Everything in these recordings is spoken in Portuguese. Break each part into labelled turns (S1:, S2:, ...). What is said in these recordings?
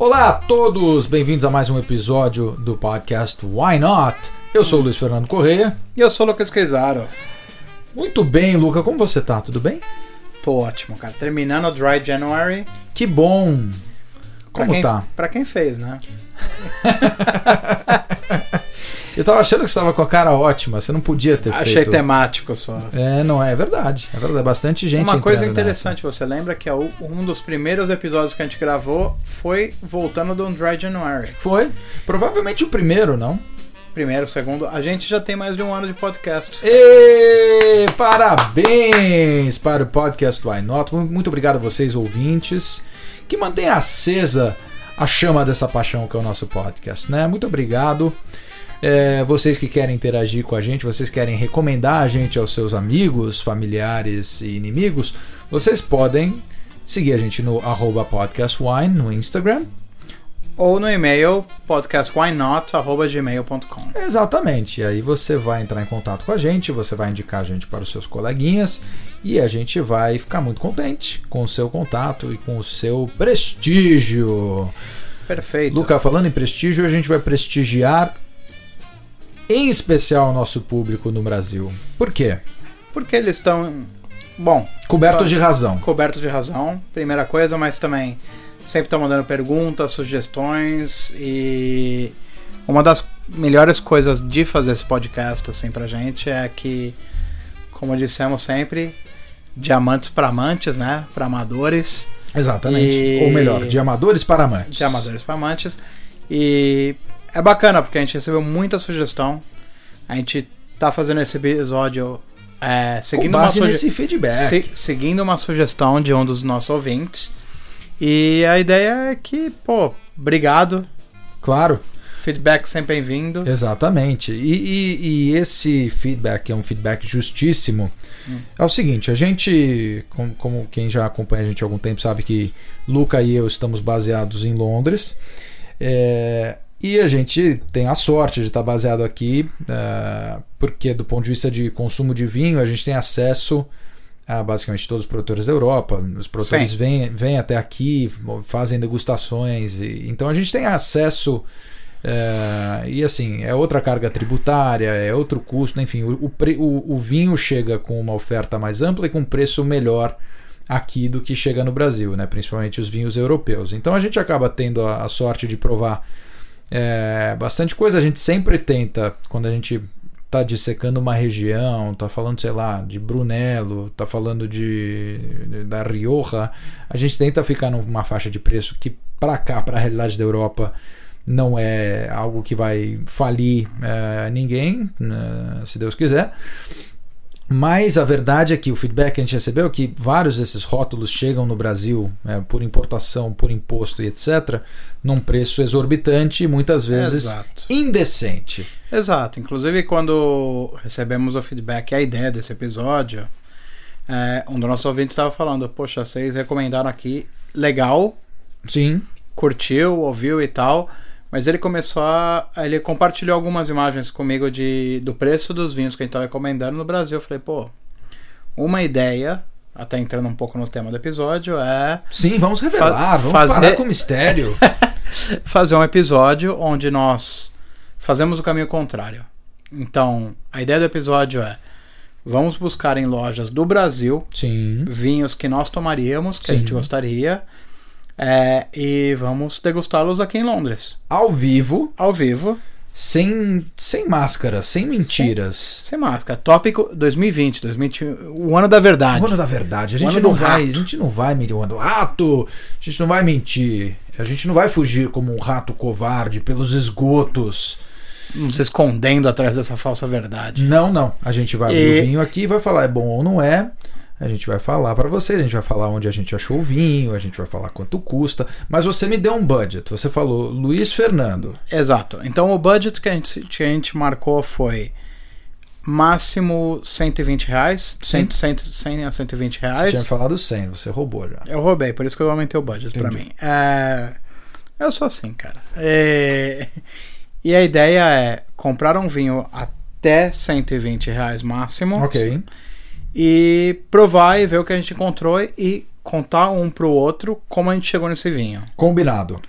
S1: Olá a todos, bem-vindos a mais um episódio do podcast Why Not? Eu sou o Luiz Fernando Correia.
S2: E eu sou o Lucas Quezaro.
S1: Muito bem, Luca, como você tá? Tudo bem?
S2: Tô ótimo, cara. Terminando o Dry January.
S1: Que bom! Como
S2: pra quem,
S1: tá?
S2: Pra quem fez, né?
S1: Eu tava achando que você tava com a cara ótima, você não podia ter
S2: Achei
S1: feito.
S2: temático só.
S1: É, não é, é verdade. É verdade, bastante gente
S2: Uma coisa interessante, você lembra que é um dos primeiros episódios que a gente gravou foi voltando do Dry January.
S1: nessa. Foi provavelmente o primeiro, não?
S2: Primeiro, segundo, a gente já tem mais de um ano de podcast.
S1: E parabéns para o podcast Why Not. Mu- Muito obrigado a vocês, ouvintes, que mantêm acesa a chama dessa paixão que é o nosso podcast, né? Muito obrigado. É, vocês que querem interagir com a gente, vocês querem recomendar a gente aos seus amigos, familiares e inimigos, vocês podem seguir a gente no arroba podcastwine no Instagram.
S2: Ou no e-mail podcastwhynot.gmail.com.
S1: Exatamente. E aí você vai entrar em contato com a gente, você vai indicar a gente para os seus coleguinhas e a gente vai ficar muito contente com o seu contato e com o seu prestígio.
S2: Perfeito.
S1: Luca, falando em prestígio, a gente vai prestigiar em especial o nosso público no Brasil. Por quê?
S2: Porque eles estão, bom,
S1: Cobertos de razão.
S2: cobertos de razão, primeira coisa, mas também sempre estão mandando perguntas, sugestões e uma das melhores coisas de fazer esse podcast assim pra gente é que, como dissemos sempre, diamantes para amantes, né? Para amadores,
S1: Exatamente.
S2: E-
S1: Ou melhor, de amadores para amantes.
S2: de amadores para amantes e é bacana porque a gente recebeu muita sugestão. A gente tá fazendo esse episódio é,
S1: Com
S2: seguindo uma
S1: base
S2: suge-
S1: nesse feedback.
S2: Se- seguindo uma sugestão de um dos nossos ouvintes. E a ideia é que, pô, obrigado.
S1: Claro.
S2: Feedback sempre bem-vindo.
S1: Exatamente. E, e- e esse feedback, é um feedback justíssimo,
S2: Hum.
S1: é o seguinte: a gente, como, como quem já acompanha a gente há algum tempo, sabe que Luca e eu estamos baseados em Londres. É, e a gente tem a sorte de estar baseado aqui, é, porque do ponto de vista de consumo de vinho, a gente tem acesso a basicamente todos os produtores da Europa. Os produtores
S2: Sim.
S1: vêm, vêm até aqui, fazem degustações. E, então a gente tem acesso. é, e assim, é outra carga tributária, é outro custo, enfim, o, o, pre- o- o vinho chega com uma oferta mais ampla e com um preço melhor aqui do que chega no Brasil, né? principalmente os vinhos europeus. Então a gente acaba tendo a, a sorte de provar é, bastante coisa. A gente sempre tenta, quando a gente tá dissecando uma região, tá falando, sei lá, de Brunello, tá falando de da Rioja, a gente tenta ficar numa faixa de preço que para cá, para a realidade da Europa, não é algo que vai falir é, ninguém, né, se Deus quiser. Mas a verdade é que o feedback que a gente recebeu é que vários desses rótulos chegam no Brasil é, por importação, por imposto e etc., num preço exorbitante e muitas vezes
S2: Exato.
S1: indecente.
S2: Exato. Inclusive, quando recebemos o feedback, a ideia desse episódio, é, um dos nossos ouvintes estava falando: Poxa, vocês recomendaram aqui, legal,
S1: Sim,
S2: curtiu, ouviu e tal. Mas ele começou a. Ele compartilhou algumas imagens comigo de, do preço dos vinhos que a gente estava recomendando no Brasil. Eu falei, pô, uma ideia, até entrando um pouco no tema do episódio, é
S1: sim, vamos revelar, vamos
S2: fazer-
S1: parar com o mistério.
S2: fazer um episódio onde nós fazemos o caminho contrário. Então, a ideia do episódio é: vamos buscar em lojas do Brasil
S1: Sim,
S2: vinhos que nós tomaríamos, que
S1: Sim.
S2: a gente gostaria, é, e vamos degustá-los aqui em Londres,
S1: ao vivo,
S2: ao vivo.
S1: sem, sem máscara, sem mentiras.
S2: Sem máscara. Tópico 2020, 2021, o ano da verdade.
S1: O ano da verdade. A gente não vai, a gente não vai mentir o ano do rato. A gente não vai mentir. A gente não vai fugir como um rato covarde pelos esgotos.
S2: Não se escondendo atrás dessa falsa verdade.
S1: Não, não. A gente vai abrir
S2: E-
S1: o vinho aqui e vai falar é bom ou não é. A gente vai falar pra vocês, a gente vai falar onde a gente achou o vinho, a gente vai falar quanto custa. Mas você me deu um budget. Você falou Luiz Fernando.
S2: Exato. Então o budget que a gente, que a gente marcou foi máximo 120 reais.
S1: Sim.
S2: 100, 100, 100 a 120
S1: Você
S2: reais.
S1: tinha falado 100, você roubou já.
S2: Eu roubei, por isso que eu aumentei o budget
S1: Entendi.
S2: mim. É, Eu sou assim, cara. É, E a ideia é comprar um vinho até 120 reais máximo.
S1: Ok.
S2: E provar e ver o que a gente encontrou e contar um pro outro como a gente chegou nesse vinho.
S1: Combinado.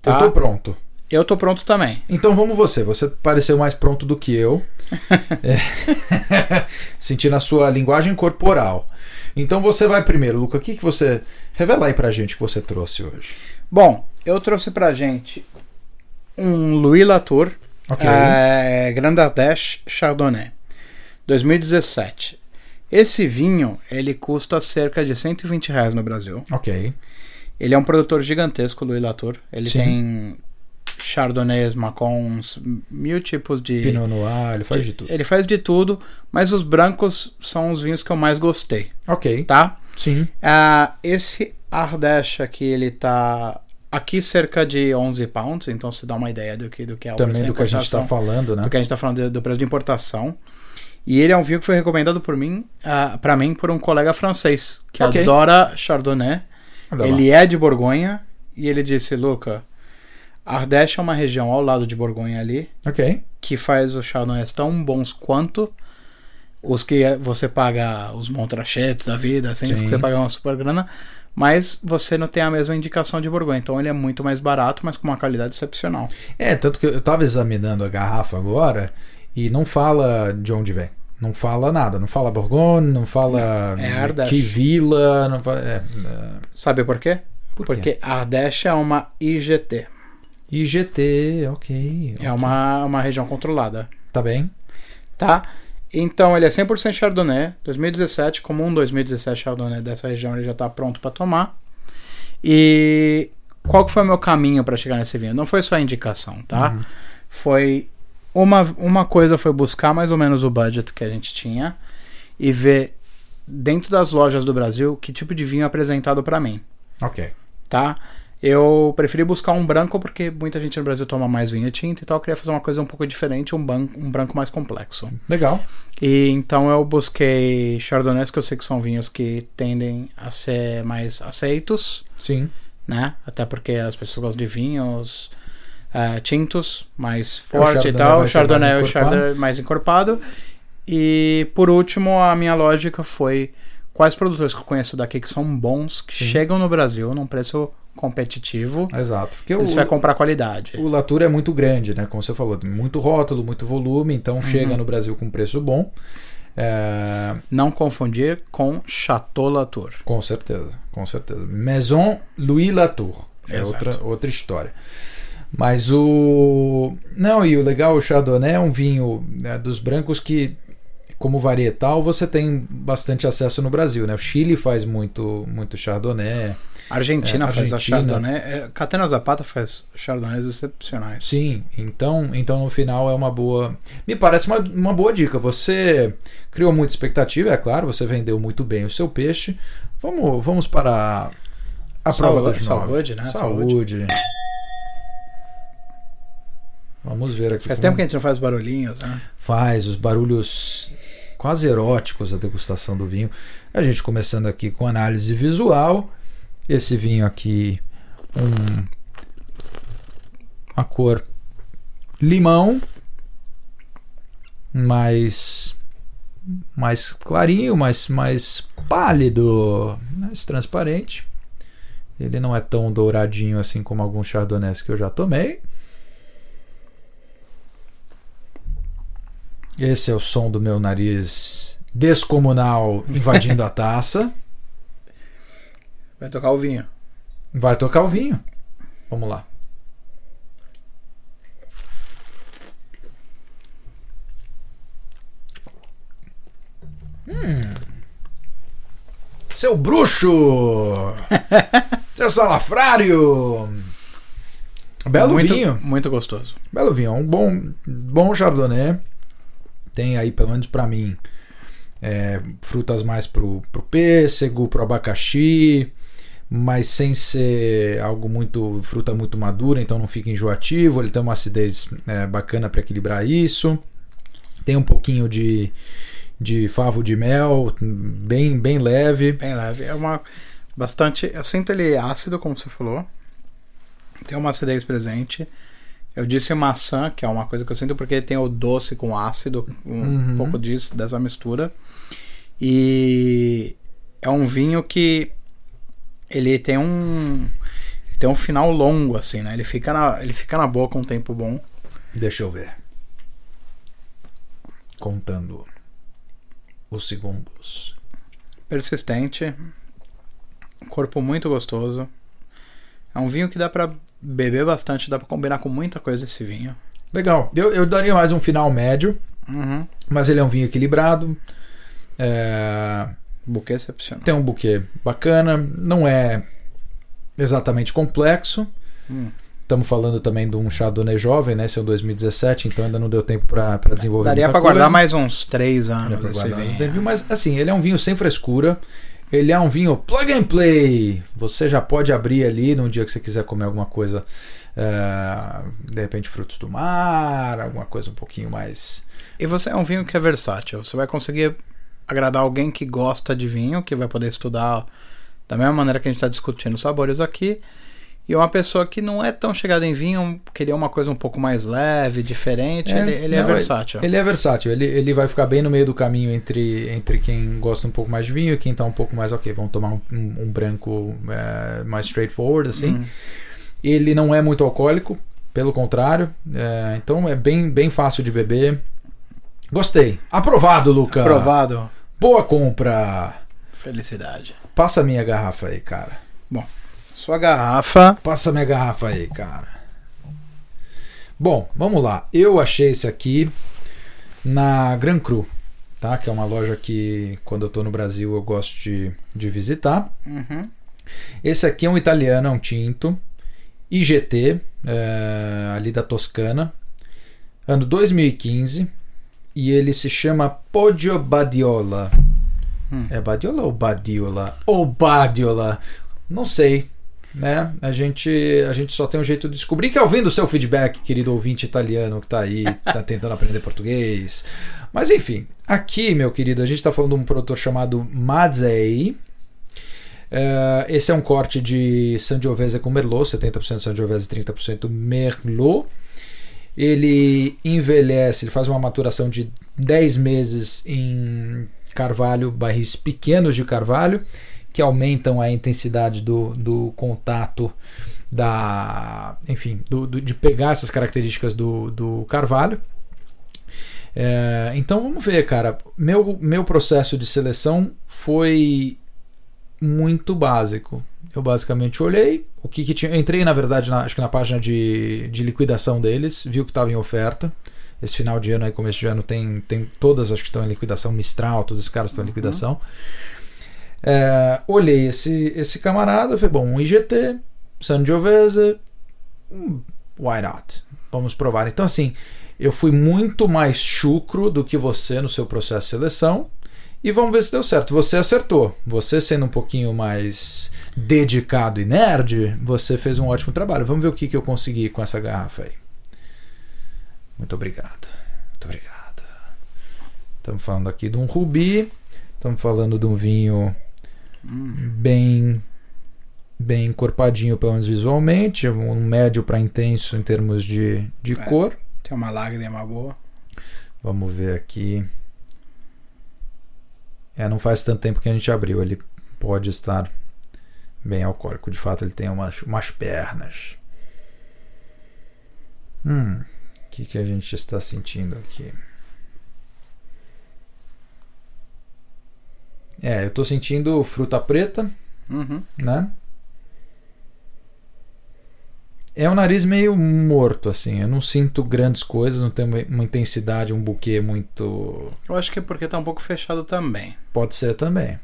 S2: Tá?
S1: Eu tô pronto.
S2: Eu tô pronto também.
S1: Então vamos você. Você pareceu mais pronto do que eu. é. Sentindo a sua linguagem corporal. Então você vai primeiro, Luca. O que, que você. Revela aí pra gente que você trouxe hoje.
S2: Bom, eu trouxe pra gente um Louis Latour
S1: Ok.
S2: é, Grand Ardèche Chardonnay 2017. Esse vinho ele custa cerca de 120 reais no Brasil.
S1: Ok.
S2: Ele é um produtor gigantesco, Louis Latour. Ele
S1: Sim.
S2: tem chardonnays, macons, mil tipos de.
S1: Pinot Noir, ele faz de tudo.
S2: Ele faz de tudo, mas os brancos são os vinhos que eu mais gostei,
S1: Ok.
S2: tá?
S1: Sim.
S2: Ah, esse Ardèche aqui, ele tá aqui cerca de 11 pounds, então se dá uma ideia do que, do que é o
S1: Também do que a gente tá
S2: importação,
S1: falando, né?
S2: do que a gente tá falando do, do preço de importação. E ele é um vinho que foi recomendado por mim, ah, para mim por um colega francês que
S1: Ok.
S2: adora Chardonnay.
S1: Olha lá.
S2: Ele é de Borgonha e ele disse, Luca, Ardèche é uma região ao lado de Borgonha ali,
S1: Ok.
S2: que faz os chardonnays tão bons quanto os que você paga os montrachetes da vida, assim, os que você paga uma super grana, mas você não tem a mesma indicação de Borgonha. Então ele é muito mais barato, mas com uma qualidade excepcional.
S1: É, tanto que eu tava examinando a garrafa agora e não fala de onde vem. Não fala nada. Não fala Bourgogne, não fala
S2: é Ardèche.
S1: que vila. Não fala, é, é,
S2: Sabe por quê?
S1: Por quê?
S2: Porque Ardèche é uma IGT.
S1: IGT, ok.
S2: É uma, uma região controlada.
S1: Tá bem.
S2: tá? Então ele é 100% Chardonnay, 2017, como um 2017 Chardonnay dessa região, ele já tá pronto para tomar. E qual que foi o meu caminho para chegar nesse vinho? Não foi só indicação, tá?
S1: Uhum.
S2: Foi uma, uma coisa foi buscar mais ou menos o budget que a gente tinha e ver dentro das lojas do Brasil que tipo de vinho é apresentado para mim,
S1: Ok.
S2: tá? Eu preferi buscar um branco porque muita gente no Brasil toma mais vinho tinto, então eu queria fazer uma coisa um pouco diferente, um, ban- um branco mais complexo.
S1: Legal.
S2: E então eu busquei chardonnays que eu sei que são vinhos que tendem a ser mais aceitos,
S1: Sim.
S2: né? Até porque as pessoas gostam de vinhos eh, tintos, mais
S1: É,
S2: forte e tal. O chardonnay é o chardonnay mais encorpado. E por último, a minha lógica foi quais produtores que eu conheço daqui que são bons, que
S1: Sim.
S2: chegam no Brasil num preço competitivo.
S1: Exato. Porque
S2: Você
S1: o,
S2: vai comprar qualidade.
S1: o Latour é muito grande, né? Como você falou, muito rótulo, muito volume, então
S2: Uhum.
S1: chega no Brasil com preço bom. É,
S2: Não confundir com Chateau Latour.
S1: com certeza, com certeza. Maison Louis Latour. É
S2: Exato.
S1: outra, outra história. Mas o. Não, e o legal, o Chardonnay é um vinho né, dos brancos que, como varietal, você tem bastante acesso no Brasil, né? O Chile faz muito, muito Chardonnay.
S2: A Argentina
S1: É,
S2: faz a. Chardonnay. É, Catena Zapata faz Chardonnays excepcionais.
S1: Sim, então, então no final é uma boa. Me parece uma, uma boa dica. Você criou muita expectativa, é claro, você vendeu muito bem o seu peixe. Vamos, vamos para a prova
S2: Saúde,
S1: dos nove.
S2: saúde, né?
S1: Saúde. Vamos ver aqui.
S2: Faz
S1: como
S2: tempo que a gente não faz barulhinhos, né?
S1: Faz os barulhos quase eróticos da degustação do vinho. A gente começando aqui com análise visual. Esse vinho aqui, um, uma cor limão, mais mais clarinho, mais mais pálido, mais transparente. Ele não é tão douradinho assim como alguns chardonnays que eu já tomei. Esse é o som do meu nariz descomunal invadindo a taça.
S2: Vai tocar o vinho.
S1: Vai tocar o vinho. Vamos lá. Hum. Seu bruxo! Seu salafrário! Belo
S2: muito,
S1: vinho.
S2: Muito gostoso.
S1: Belo vinho, é um bom, bom chardonnay. Tem aí, pelo menos pra mim, é, frutas mais pro, pro pêssego, pro abacaxi, mas sem ser algo muito fruta muito madura, então não fica enjoativo. Ele tem uma acidez é, bacana para equilibrar isso. Tem um pouquinho de, de favo de mel, bem, bem leve.
S2: Bem leve. É uma. Bastante. Eu sinto ele ácido, como você falou. Tem uma acidez presente. Eu disse maçã, que é uma coisa que eu sinto porque tem o doce com ácido, um
S1: Uhum.
S2: pouco disso, dessa mistura. E é um vinho que ele tem um tem um final longo, assim, né? Ele fica na, ele fica na boca um tempo bom.
S1: Deixa eu ver. Contando os segundos.
S2: Persistente. Corpo muito gostoso. É um vinho que dá pra beber bastante, dá pra combinar com muita coisa esse vinho.
S1: Legal. Eu, eu daria mais um final médio,
S2: Uhum.
S1: mas ele é um vinho equilibrado. É,
S2: Buquê excepcional.
S1: tem um buquê bacana. Não é exatamente complexo.
S2: Hum.
S1: Estamos falando também de um Chardonnay jovem, né? Esse é um 2017, então ainda não deu tempo para desenvolver
S2: Daria pra guardar mais uns três anos esse vinho.
S1: Mas assim, ele é um vinho sem frescura. Ele é um vinho plug and play. Você já pode abrir ali num dia que você quiser comer alguma coisa, é, de repente frutos do mar, alguma coisa um pouquinho mais.
S2: E você é um vinho que é versátil. Você vai conseguir agradar alguém que gosta de vinho, que vai poder estudar da mesma maneira que a gente está discutindo sabores aqui. E uma pessoa que não é tão chegada em vinho, queria uma coisa um pouco mais leve, diferente,
S1: É,
S2: ele, ele é
S1: não,
S2: versátil.
S1: Ele é versátil. Ele, ele vai ficar bem no meio do caminho entre, entre quem gosta um pouco mais de vinho e quem tá um pouco mais, ok, vamos tomar um, um- um branco é, mais straightforward, assim.
S2: Hum.
S1: Ele não é muito alcoólico, pelo contrário. é, então é bem, bem fácil de beber. Gostei. Aprovado, Luca.
S2: Aprovado.
S1: Boa compra.
S2: Felicidade.
S1: Passa a minha garrafa aí, cara.
S2: Sua garrafa.
S1: Passa minha garrafa aí, cara. Bom, vamos lá. Eu achei esse aqui na Gran Cru, tá? Que é uma loja que quando eu tô no Brasil eu gosto de, de visitar.
S2: Uhum.
S1: Esse aqui é um italiano, é um tinto. IGT, é, ali da Toscana. Ano 2015. E ele se chama Poggio Badiola.
S2: Hum.
S1: É Badiola ou Badiola? Ou Badiola? Não sei. Né? A, gente, a gente só tem um jeito de descobrir que é ouvindo o seu feedback, querido ouvinte italiano que tá aí, tá tentando aprender português. Mas enfim, aqui, meu querido, a gente está falando de um produtor chamado Mazzei. É, esse é um corte de Sangiovese com Merlot, 70% Sangiovese e 30% Merlot. Ele envelhece, ele faz uma maturação de 10 meses em carvalho, barris pequenos de carvalho, que aumentam a intensidade do, do contato da, enfim, do, do- de pegar essas características do, do carvalho. É, então vamos ver, cara. Meu, meu processo de seleção foi muito básico. Eu basicamente olhei o que, que tinha. Entrei, na verdade, na- acho que na página de, de liquidação deles, vi o que estava em oferta. Esse final de ano aí, começo de ano, tem, tem todas, acho que estão em liquidação. Mistral, todos os caras estão em liquidação. É, olhei esse, esse camarada, falei, bom, um IGT, Sangiovese, hum, why not? Vamos provar. Então, assim, eu fui muito mais chucro do que você no seu processo de seleção. E vamos ver se deu certo. Você acertou. Você sendo um pouquinho mais dedicado e nerd, você fez um ótimo trabalho. Vamos ver o que, que eu consegui com essa garrafa aí. Muito obrigado. Muito obrigado. Estamos falando aqui de um rubi. Estamos falando de um vinho bem bem encorpadinho, pelo menos visualmente, um médio para intenso em termos de, de
S2: É.
S1: cor.
S2: Tem uma lágrima boa.
S1: Vamos ver aqui. É, não faz tanto tempo que a gente abriu. Ele pode estar bem alcoólico. De fato, ele tem umas, umas pernas. Hum, o que, que a gente está sentindo aqui? É, eu estou sentindo fruta preta,
S2: Uhum.
S1: né? É um nariz meio morto, assim. Eu não sinto grandes coisas, não tem uma- uma intensidade, um buquê muito.
S2: Eu acho que é porque tá um pouco fechado também.
S1: Pode ser também.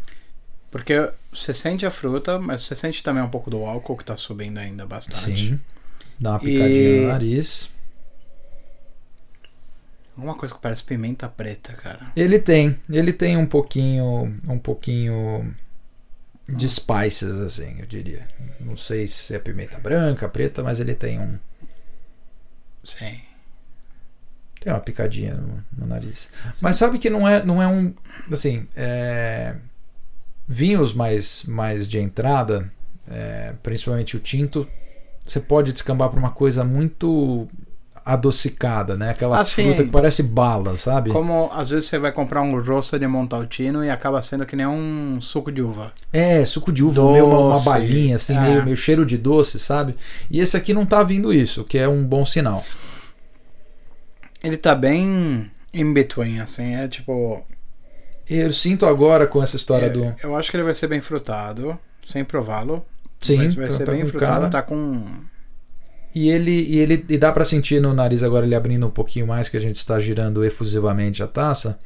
S2: Porque você sente a fruta, mas você sente também um pouco do álcool que tá subindo ainda bastante.
S1: Sim. Dá uma picadinha
S2: E-
S1: no nariz.
S2: Alguma coisa que parece pimenta preta, cara.
S1: Ele tem, ele tem um pouquinho, um pouquinho de spices, assim, eu diria. Não sei se é pimenta branca, preta, mas ele tem um,
S2: Sim.
S1: tem uma picadinha no, no nariz. Mas sabe que não é, não é um, assim, é, vinhos mais, mais de entrada, é, principalmente o tinto, você pode descambar para uma coisa muito adocicada, né? Aquela
S2: Assim,
S1: fruta que parece bala, sabe?
S2: Como às vezes você vai comprar um rosto de Montaltino e acaba sendo que nem um suco de uva.
S1: É, suco de uva, meio uma, uma balinha, assim,
S2: É.
S1: meio, meio cheiro de doce, sabe? E esse aqui não tá vindo isso, que é um bom sinal.
S2: Ele tá bem in between, assim, é tipo.
S1: Eu sinto agora com essa história
S2: eu,
S1: do.
S2: eu acho que ele vai ser bem frutado, sem prová-lo.
S1: Sim,
S2: mas vai
S1: tá-
S2: ser
S1: tá
S2: bem frutado,
S1: cara.
S2: tá com.
S1: E ele, e ele e dá pra sentir no nariz agora ele abrindo um pouquinho mais, que a gente está girando efusivamente a taça.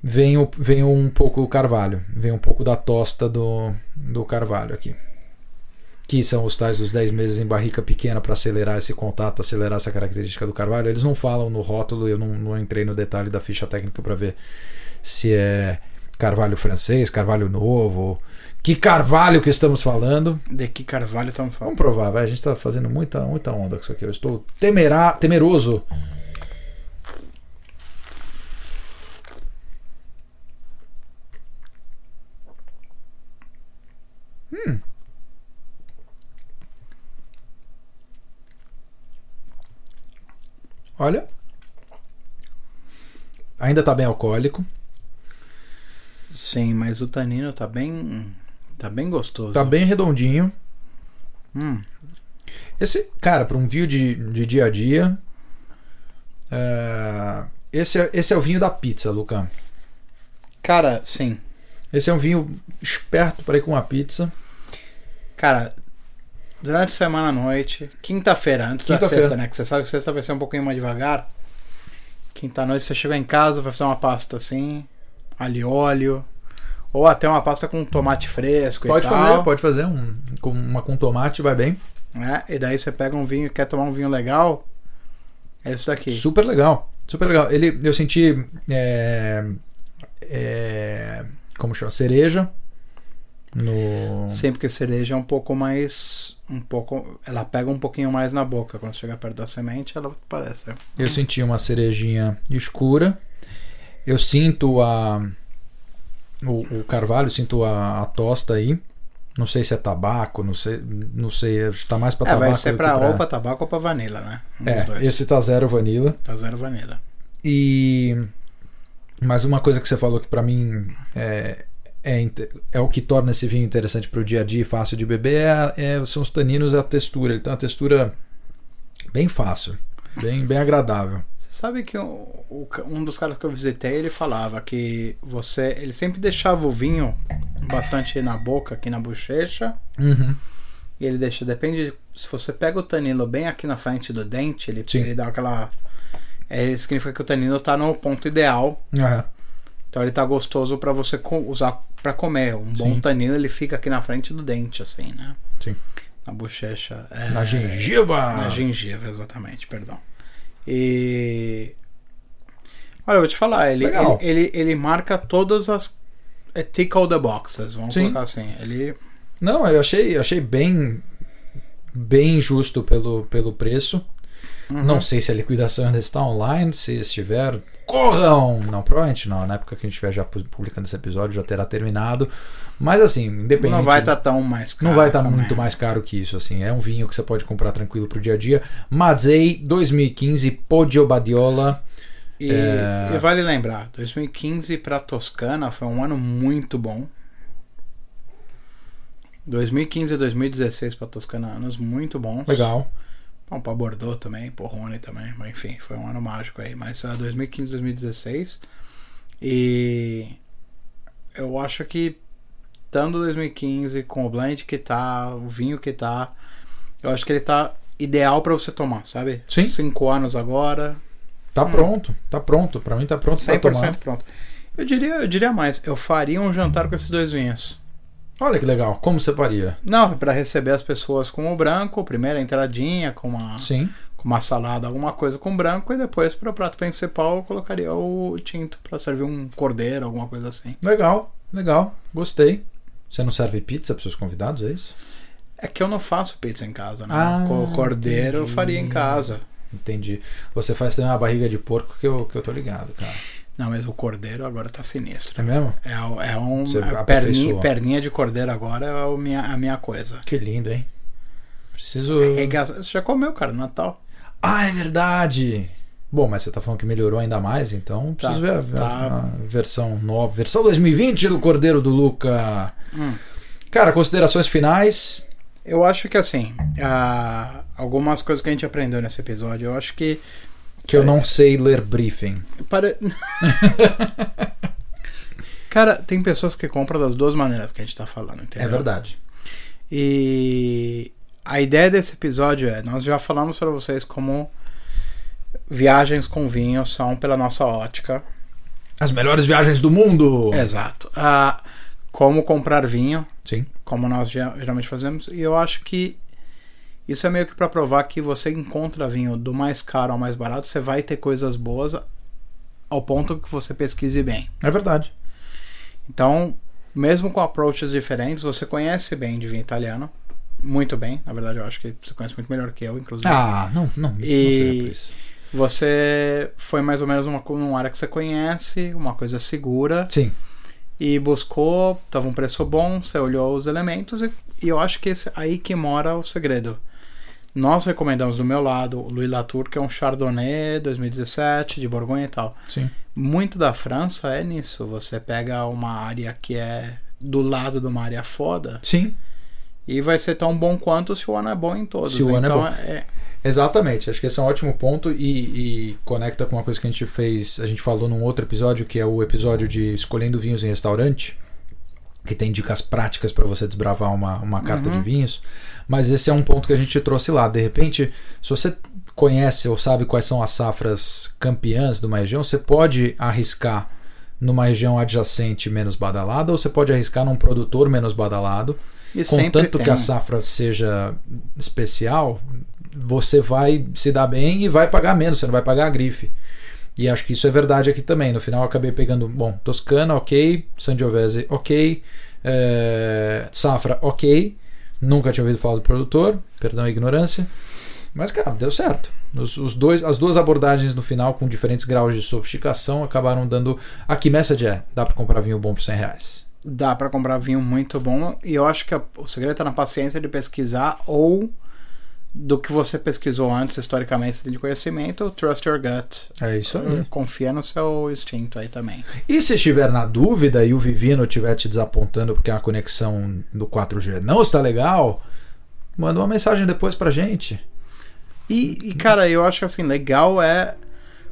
S1: Vem, o, vem um pouco o carvalho, vem um pouco da tosta do, do carvalho aqui. Que são os tais dos 10 meses em barrica pequena para acelerar esse contato, acelerar essa característica do carvalho. Eles não falam no rótulo, eu não, não entrei no detalhe da ficha técnica para ver se é carvalho francês, carvalho novo. Que carvalho que estamos falando?
S2: De que carvalho estamos falando?
S1: Vamos provar, vai. A gente tá fazendo muita, muita onda com isso aqui. Eu estou temerá, temeroso. Hum. Olha. Ainda tá bem alcoólico.
S2: Sim, mas o tanino tá bem. Tá bem gostoso.
S1: Tá bem redondinho.
S2: Hum,
S1: Esse, cara, para um vinho de, de dia a dia. é, esse, é, esse é o vinho da pizza, Luca.
S2: Cara, sim.
S1: Esse é um vinho esperto para ir com uma pizza.
S2: Cara, durante a semana à noite, quinta-feira, antes da
S1: Quinta-feira.
S2: sexta, né? Que você sabe que sexta vai ser um pouquinho mais devagar. Quinta-noite você chega em casa, vai fazer uma pasta assim, alho e óleo. Ou até uma pasta com tomate fresco
S1: Pode
S2: e tal.
S1: fazer, pode fazer. Um, com, uma com tomate vai bem.
S2: né? E daí você pega um vinho, quer tomar um vinho legal. É isso daqui.
S1: Super legal. Super legal. Ele, eu senti. é, é, como chama? Cereja. No.
S2: Sempre que cereja é um pouco mais. Um pouco. Ela pega um pouquinho mais na boca. Quando chega perto da semente, ela parece.
S1: Eu senti uma cerejinha escura. Eu sinto a. O, o carvalho, sinto a, a tosta aí. Não sei se é tabaco, não sei. Não sei. Está mais para
S2: É,
S1: tabaco.
S2: vai ser
S1: do
S2: pra, ou pra tabaco ou pra vanila, né? Um
S1: É,
S2: dois.
S1: esse tá zero vanilla.
S2: Tá zero vanila.
S1: E. Mas uma coisa que você falou que pra mim é, é, é o que torna esse vinho interessante pro dia a dia e fácil de beber é, é- são os taninos e a textura. Ele tem uma textura bem fácil, bem, bem agradável.
S2: Sabe que ca- um dos caras que eu visitei, ele falava que você. Ele sempre deixava o vinho bastante na boca, aqui na bochecha.
S1: Uhum.
S2: E ele deixa, depende. Se você pega o tanino bem aqui na frente do dente, ele,
S1: Sim.
S2: ele dá aquela. É, significa que o tanino tá no ponto ideal.
S1: Aham.
S2: Então ele tá gostoso pra você usar pra comer. Um bom
S1: Sim.
S2: tanino ele fica aqui na frente do dente, assim, né?
S1: Sim.
S2: Na bochecha. é,
S1: Na gengiva!
S2: Na gengiva, exatamente, perdão. E. Olha, eu vou te falar, ele, ele, ele, ele marca todas as. É tick all the boxes, vamos
S1: Sim.
S2: colocar assim. Ele.
S1: Não, eu achei, achei bem bem justo pelo, pelo preço.
S2: Uhum.
S1: Não sei se a liquidação ainda está online, se estiver, corram! Não, provavelmente não. Na época que a gente estiver já pu- publicando esse episódio já terá terminado. Mas assim, independente.
S2: Não vai estar tão mais caro.
S1: Não vai estar
S2: também.
S1: muito mais caro que isso, assim. É um vinho que você pode comprar tranquilo pro dia a dia. Mazei 2015 Poggio Badiola.
S2: E,
S1: É.
S2: e vale lembrar, 2015 para Toscana foi um ano muito bom. 2015 e 2016 para Toscana, anos muito bons.
S1: Legal.
S2: Bom, para Bordeaux também, por Rony também, mas enfim, foi um ano mágico aí. Mas uh, 2015 2016. E eu acho que estando 2015 com o blend que tá, o vinho que tá, eu acho que ele tá ideal para você tomar, sabe?
S1: Sim.
S2: Cinco anos agora,
S1: Tá pronto, tá pronto. Pra mim tá pronto
S2: 100%
S1: tomar.
S2: pronto. Eu diria, eu diria mais, eu faria um jantar com esses dois vinhos.
S1: Olha que legal. Como você faria?
S2: Não, para receber as pessoas com o branco, primeiro a entradinha com uma,
S1: Sim.
S2: com uma salada, alguma coisa com branco, e depois para o prato principal eu colocaria o tinto para servir um cordeiro, alguma coisa assim.
S1: Legal, legal. Gostei. Você não serve pizza pros seus convidados, é isso?
S2: É que eu não faço pizza em casa, né?
S1: Ah,
S2: o cordeiro eu
S1: entendi.
S2: faria em casa.
S1: Entendi. Você faz também uma barriga de porco que eu, que eu tô ligado, cara.
S2: Não, mas o cordeiro agora tá sinistro.
S1: É mesmo?
S2: É, é um a perninha, perninha de cordeiro agora é o minha, a minha coisa.
S1: Que lindo, hein? Preciso.
S2: Você já comeu, cara, no Natal?
S1: Ah, é verdade! Bom, mas você tá falando que melhorou ainda mais, então
S2: Tá,
S1: preciso ver a, a-
S2: tá.
S1: a versão nova, versão 2020 do Cordeiro do Luca.
S2: Hum.
S1: Cara, considerações finais.
S2: Eu acho que assim, algumas coisas que a gente aprendeu nesse episódio, eu acho que
S1: Que eu não sei ler briefing.
S2: Para... Cara, tem pessoas que compram das duas maneiras que a gente tá falando, entendeu?
S1: É verdade.
S2: E a ideia desse episódio é, nós já falamos para vocês como viagens com vinho são pela nossa ótica.
S1: As melhores viagens do mundo!
S2: Exato. Ah, como comprar vinho,
S1: Sim.
S2: como nós ge- geralmente fazemos. E eu acho que isso é meio que para provar que você encontra vinho do mais caro ao mais barato, você vai ter coisas boas ao ponto que você pesquise bem.
S1: É verdade.
S2: Então, mesmo com approaches diferentes, você conhece bem de vinho italiano. Muito bem, na verdade, eu acho que você conhece muito melhor que eu, inclusive.
S1: Ah, não, não, não
S2: E-
S1: seria por isso.
S2: Você foi mais ou menos uma, co- numa área que você conhece, uma coisa segura,
S1: Sim.
S2: e buscou, tava um preço bom, você olhou os elementos, e, e eu acho que esse, aí que mora o segredo. Nós recomendamos do meu lado o Louis Latour, que é um Chardonnay 2017, de Borgonha e tal.
S1: Sim.
S2: Muito da França é nisso. Você pega uma área que é do lado de uma área foda
S1: Sim.
S2: e vai ser tão bom quanto se o ano é bom em todos.
S1: Se o ano é
S2: então
S1: bom.
S2: é-
S1: Exatamente, acho que esse é um ótimo ponto e, e conecta com uma coisa que a gente fez, a gente falou num outro episódio, que é o episódio de escolhendo vinhos em restaurante, que tem dicas práticas para você desbravar uma, uma carta
S2: Uhum.
S1: de vinhos. Mas esse é um ponto que a gente trouxe lá. De repente, se você conhece ou sabe quais são as safras campeãs de uma região, você pode arriscar numa região adjacente menos badalada, ou você pode arriscar num produtor menos badalado.
S2: e
S1: Contanto que a safra seja especial, você vai se dar bem e vai pagar menos, você não vai pagar a grife. E acho que isso é verdade aqui também. No final eu acabei pegando, bom, Toscana, ok, Sangiovese, ok, eh, Safra, ok. Nunca tinha ouvido falar do produtor, perdão a ignorância. Mas, cara, deu certo. Os, os dois, as duas abordagens no final, com diferentes graus de sofisticação, acabaram dando. A key message é: dá pra comprar vinho bom por 100 reais.
S2: Dá pra comprar vinho muito bom e eu acho que a- o segredo tá na paciência de pesquisar ou do que você pesquisou antes, historicamente, você tem de conhecimento, trust your gut.
S1: É isso
S2: Confia no seu instinto aí também.
S1: E se estiver na dúvida e o Vivino estiver te desapontando porque a conexão do 4G não está legal, manda uma mensagem depois pra gente.
S2: E, e, cara, eu acho que assim, legal é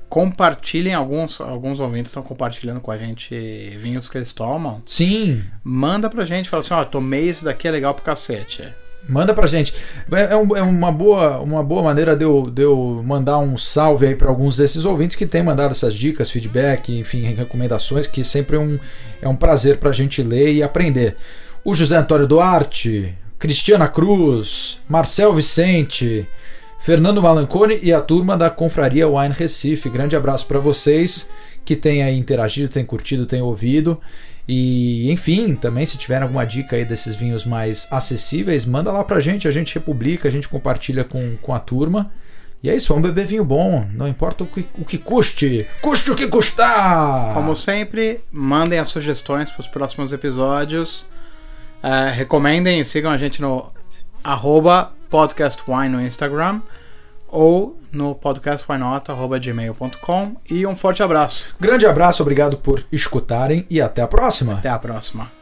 S2: compartilhem alguns alguns ouvintes estão compartilhando com a gente vinhos que eles tomam.
S1: Sim,
S2: Manda pra gente, fala assim, ó, tomei esse daqui é legal pro cacete.
S1: Manda pra gente. É, é um- é uma, boa, uma boa maneira de eu, de eu mandar um salve aí para alguns desses ouvintes que têm mandado essas dicas, feedback, enfim, recomendações, que sempre é um, é um prazer pra gente ler e aprender. O José Antônio Duarte, Cristiana Cruz, Marcel Vicente, Fernando Malancone e a turma da Confraria Wine Recife. Grande abraço para vocês que têm aí interagido, têm curtido, têm ouvido. E, enfim, também se tiver alguma dica aí desses vinhos mais acessíveis, manda lá pra gente, a gente republica, a gente compartilha com, com a turma. E é isso, vamos beber vinho bom, não importa o que, o que custe, custe o que custar!
S2: Como sempre, mandem as sugestões para os próximos episódios. É, recomendem e sigam a gente no podcastwine no Instagram ou no podcastwinota.gmail.com e um forte abraço.
S1: Grande abraço, obrigado por escutarem e até a próxima!
S2: Até a próxima.